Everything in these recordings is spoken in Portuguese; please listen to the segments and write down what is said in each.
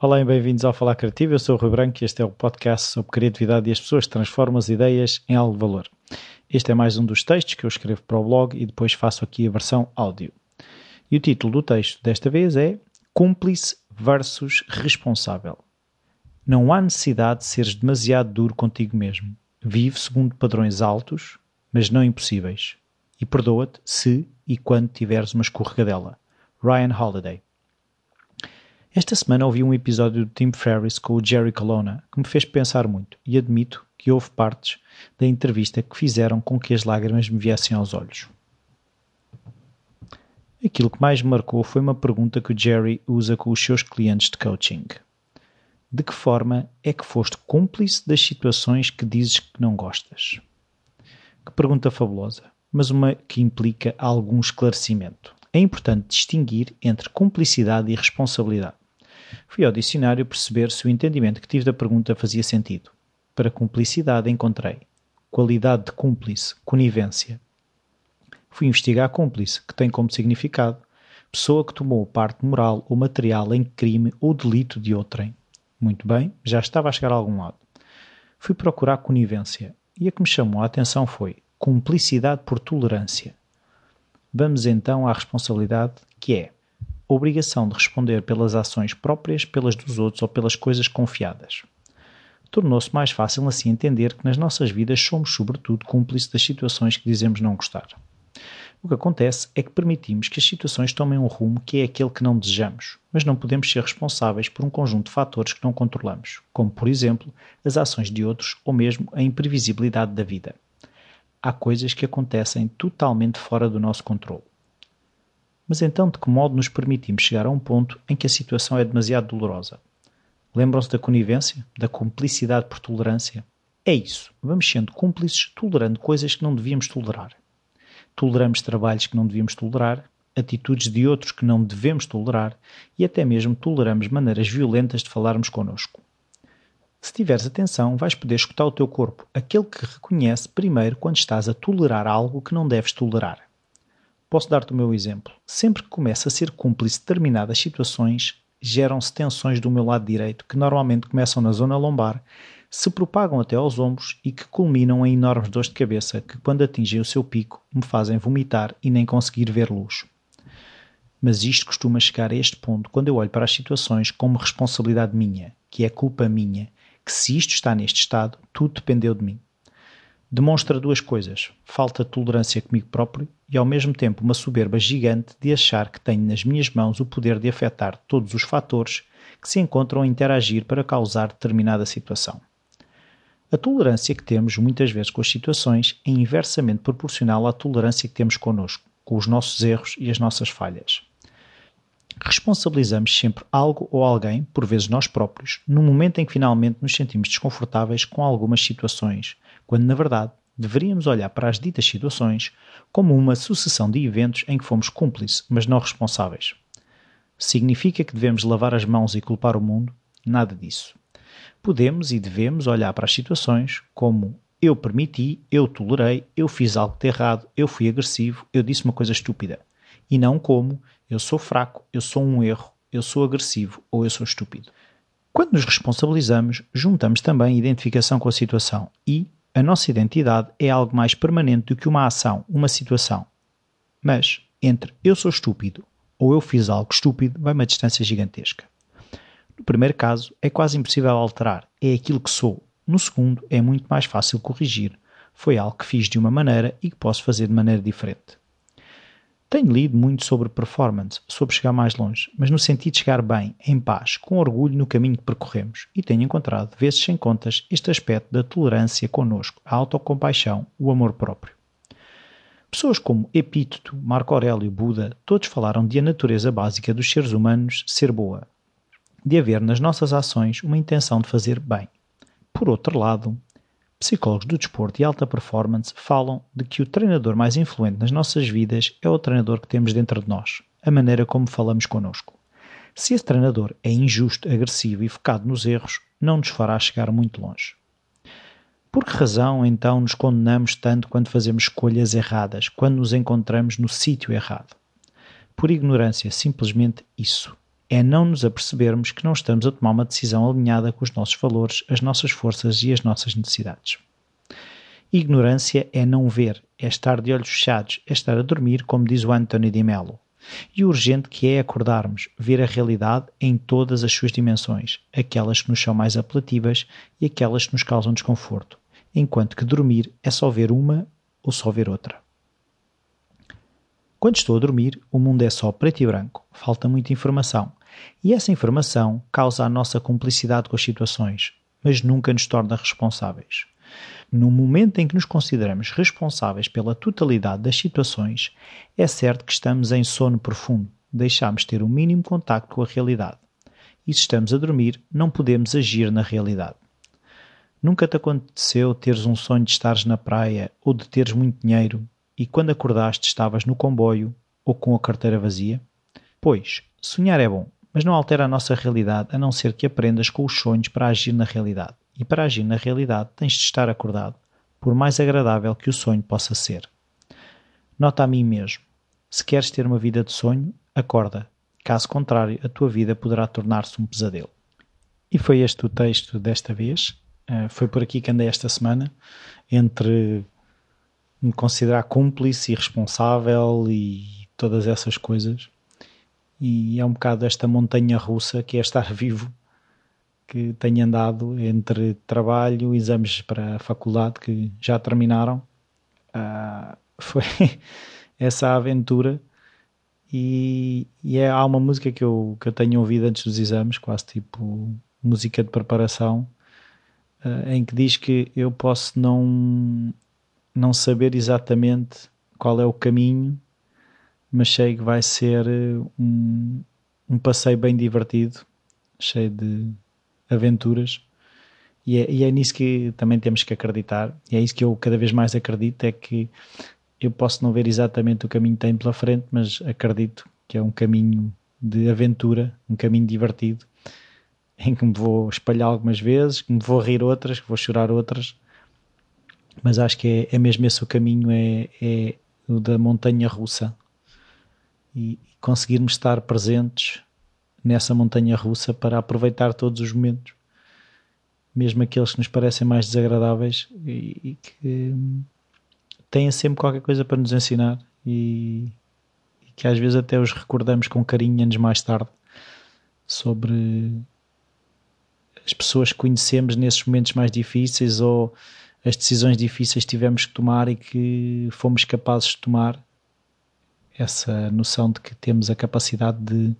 Olá e bem-vindos ao Falar Criativo. Eu sou o Rui Branco e este é o podcast sobre criatividade e as pessoas transformam as ideias em algo de valor. Este é mais um dos textos que eu escrevo para o blog e depois faço aqui a versão áudio. E o título do texto desta vez é Cúmplice versus Responsável. Não há necessidade de seres demasiado duro contigo mesmo. Vive segundo padrões altos, mas não impossíveis. E perdoa-te se e quando tiveres uma escorregadela. Ryan Holiday. Esta semana ouvi um episódio do Tim Ferriss com o Jerry Colonna que me fez pensar muito e admito que houve partes da entrevista que fizeram com que as lágrimas me viessem aos olhos. Aquilo que mais me marcou foi uma pergunta que o Jerry usa com os seus clientes de coaching. De que forma é que foste cúmplice das situações que dizes que não gostas? Que pergunta fabulosa, mas uma que implica algum esclarecimento. É importante distinguir entre cumplicidade e responsabilidade. Fui ao dicionário perceber se o entendimento que tive da pergunta fazia sentido. Para cumplicidade encontrei qualidade de cúmplice, conivência. Fui investigar cúmplice, que tem como significado pessoa que tomou parte moral ou material em crime ou delito de outrem. Muito bem, já estava a chegar a algum lado. Fui procurar conivência e a que me chamou a atenção foi cumplicidade por tolerância. Vamos então à responsabilidade, que é obrigação de responder pelas ações próprias, pelas dos outros ou pelas coisas confiadas. Tornou-se mais fácil assim entender que nas nossas vidas somos, sobretudo, cúmplices das situações que dizemos não gostar. O que acontece é que permitimos que as situações tomem um rumo que é aquele que não desejamos, mas não podemos ser responsáveis por um conjunto de fatores que não controlamos, como, por exemplo, as ações de outros ou mesmo a imprevisibilidade da vida. Há coisas que acontecem totalmente fora do nosso controle. Mas então, de que modo nos permitimos chegar a um ponto em que a situação é demasiado dolorosa? Lembram-se da conivência? Da cumplicidade por tolerância? É isso. Vamos sendo cúmplices tolerando coisas que não devíamos tolerar toleramos trabalhos que não devíamos tolerar, atitudes de outros que não devemos tolerar e até mesmo toleramos maneiras violentas de falarmos connosco. Se tiveres atenção, vais poder escutar o teu corpo, aquele que reconhece primeiro quando estás a tolerar algo que não deves tolerar. Posso dar-te o meu exemplo. Sempre que começo a ser cúmplice de determinadas situações, geram-se tensões do meu lado direito que normalmente começam na zona lombar se propagam até aos ombros e que culminam em enormes dores de cabeça que, quando atingem o seu pico, me fazem vomitar e nem conseguir ver luz. Mas isto costuma chegar a este ponto quando eu olho para as situações como responsabilidade minha, que é culpa minha, que se isto está neste estado, tudo dependeu de mim. Demonstra duas coisas: falta de tolerância comigo próprio e, ao mesmo tempo, uma soberba gigante de achar que tenho nas minhas mãos o poder de afetar todos os fatores que se encontram a interagir para causar determinada situação. A tolerância que temos muitas vezes com as situações é inversamente proporcional à tolerância que temos connosco, com os nossos erros e as nossas falhas. Responsabilizamos sempre algo ou alguém, por vezes nós próprios, no momento em que finalmente nos sentimos desconfortáveis com algumas situações, quando na verdade deveríamos olhar para as ditas situações como uma sucessão de eventos em que fomos cúmplices, mas não responsáveis. Significa que devemos lavar as mãos e culpar o mundo? Nada disso podemos e devemos olhar para as situações como eu permiti, eu tolerei, eu fiz algo de errado, eu fui agressivo, eu disse uma coisa estúpida. E não como eu sou fraco, eu sou um erro, eu sou agressivo ou eu sou estúpido. Quando nos responsabilizamos, juntamos também identificação com a situação e a nossa identidade é algo mais permanente do que uma ação, uma situação. Mas entre eu sou estúpido ou eu fiz algo estúpido vai uma distância gigantesca. No primeiro caso, é quase impossível alterar, é aquilo que sou. No segundo, é muito mais fácil corrigir. Foi algo que fiz de uma maneira e que posso fazer de maneira diferente. Tenho lido muito sobre performance, sobre chegar mais longe, mas no sentido de chegar bem, em paz, com orgulho no caminho que percorremos, e tenho encontrado, vezes sem contas, este aspecto da tolerância connosco, a autocompaixão, o amor próprio. Pessoas como Epíteto, Marco Aurélio, Buda, todos falaram de a natureza básica dos seres humanos ser boa, de haver nas nossas ações uma intenção de fazer bem. Por outro lado, psicólogos do desporto e alta performance falam de que o treinador mais influente nas nossas vidas é o treinador que temos dentro de nós, a maneira como falamos connosco. Se esse treinador é injusto, agressivo e focado nos erros, não nos fará chegar muito longe. Por que razão então nos condenamos tanto quando fazemos escolhas erradas, quando nos encontramos no sítio errado? por ignorância, simplesmente isso. É não nos apercebermos que não estamos a tomar uma decisão alinhada com os nossos valores, as nossas forças e as nossas necessidades. Ignorância é não ver, é estar de olhos fechados, é estar a dormir, como diz o Anthony Di Mello. E o urgente que é acordarmos, ver a realidade em todas as suas dimensões, aquelas que nos são mais apelativas e aquelas que nos causam desconforto, enquanto que dormir é só ver uma ou só ver outra. Quando estou a dormir, o mundo é só preto e branco, falta muita informação, e essa informação causa a nossa cumplicidade com as situações, mas nunca nos torna responsáveis. No momento em que nos consideramos responsáveis pela totalidade das situações, é certo que estamos em sono profundo, deixamos ter o mínimo contacto com a realidade. E se estamos a dormir, não podemos agir na realidade. Nunca te aconteceu teres um sonho de estares na praia ou de teres muito dinheiro e quando acordaste estavas no comboio ou com a carteira vazia? Pois, sonhar é bom, mas não altera a nossa realidade a não ser que aprendas com os sonhos para agir na realidade. E para agir na realidade tens de estar acordado, por mais agradável que o sonho possa ser. Nota a mim mesmo: se queres ter uma vida de sonho, acorda. Caso contrário, a tua vida poderá tornar-se um pesadelo. E foi este o texto desta vez. Uh, foi por aqui que andei esta semana, entre me considerar cúmplice e responsável e todas essas coisas. E é um bocado esta montanha russa que é estar vivo que tenho andado entre trabalho, exames para a faculdade que já terminaram. Uh, foi essa aventura e, e, é, há uma música que eu, que eu tenho ouvido antes dos exames, quase tipo música de preparação, uh, em que diz que eu posso não, não saber exatamente qual é o caminho, mas sei que vai ser um, um passeio bem divertido, cheio de aventuras. E é, e é nisso que também temos que acreditar, e é isso que eu cada vez mais acredito: é que eu posso não ver exatamente o caminho que tem pela frente, mas acredito que é um caminho de aventura, um caminho divertido, em que me vou espalhar algumas vezes, que me vou rir outras, que vou chorar outras, mas acho que é, é mesmo esse o caminho, é, é o da montanha russa e conseguirmos estar presentes nessa montanha russa para aproveitar todos os momentos, mesmo aqueles que nos parecem mais desagradáveis e, e que têm sempre qualquer coisa para nos ensinar e, e, que às vezes até os recordamos com carinho anos mais tarde sobre as pessoas que conhecemos nesses momentos mais difíceis ou as decisões difíceis que tivemos que tomar e que fomos capazes de tomar essa noção de que temos a capacidade de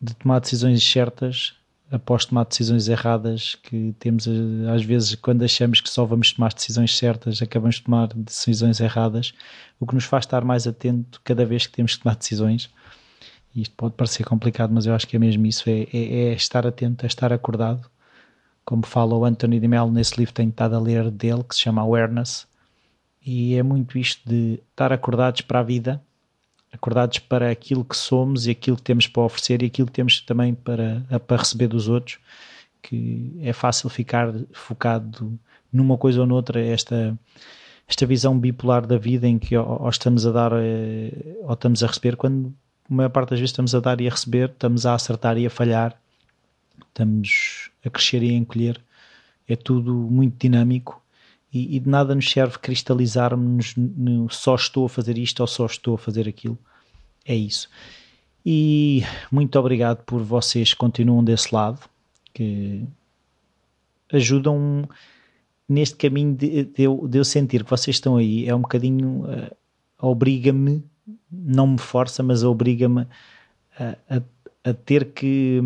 de tomar decisões certas após tomar decisões erradas que temos eh, às vezes quando achamos que só vamos tomar decisões certas acabamos de tomar decisões erradas o que nos faz estar mais atento cada vez que temos que tomar decisões. E isto pode parecer complicado mas eu acho que é mesmo isso é, é, é estar atento, é estar acordado. Como fala o Anthony de Mello nesse livro que tenho estado a ler dele que se chama Awareness e é muito isto de estar acordados para a vida acordados para aquilo que somos e aquilo que temos para oferecer e aquilo que temos também para, para receber dos outros, que é fácil ficar focado numa coisa ou noutra, esta, esta visão bipolar da vida em que ou, ou estamos a dar eh, ou estamos a receber, quando a maior parte das vezes estamos a dar e a receber, estamos a acertar e a falhar, estamos a crescer e a encolher, é tudo muito dinâmico e, e de nada nos serve cristalizarmos no só estou a fazer isto ou só estou a fazer aquilo. É isso. E muito obrigado por vocês continuam desse lado, que ajudam neste caminho de, de, eu, de eu sentir que vocês estão aí. É um bocadinho. Uh, obriga-me, não me força, mas obriga-me a, a, a, ter que,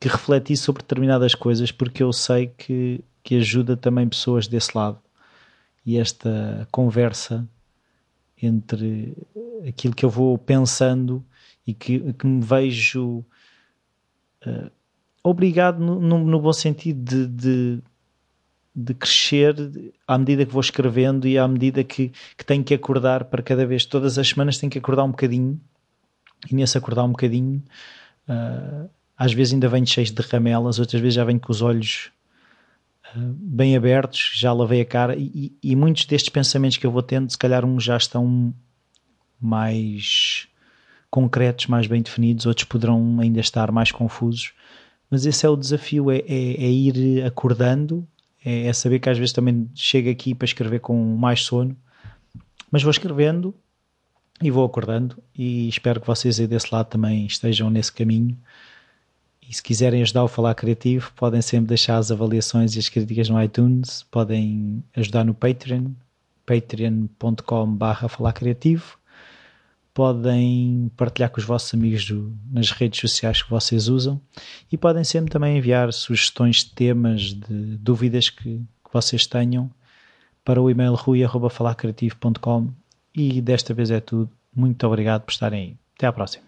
que refletir sobre determinadas coisas, porque eu sei que que ajuda também pessoas desse lado. E esta conversa entre aquilo que eu vou pensando e que, que me vejo uh, obrigado no, no, no, bom sentido de, de, de, crescer à medida que vou escrevendo e à medida que, que tenho que acordar para cada vez, todas as semanas tenho que acordar um bocadinho e nesse acordar um bocadinho uh, às vezes ainda venho cheio de ramelas, outras vezes já venho com os olhos bem abertos, já lavei a cara e, e, muitos destes pensamentos que eu vou tendo, se calhar uns já estão mais concretos, mais bem definidos, outros poderão ainda estar mais confusos. Mas esse é o desafio: é, é, é ir acordando, é, é, saber que às vezes também chego aqui para escrever com mais sono, mas vou escrevendo e vou acordando. E espero que vocês aí desse lado também estejam nesse caminho. E se quiserem ajudar o Falar Criativo, podem sempre deixar as avaliações e as críticas no iTunes, podem ajudar no Patreon, patreon.com.br falar criativo podem partilhar com os vossos amigos do, nas redes sociais que vocês usam e podem sempre também enviar sugestões de temas, de dúvidas que, que vocês tenham para o e-mail rui.falarcreativo.com e desta vez é tudo. Muito obrigado por estarem aí. Até à próxima.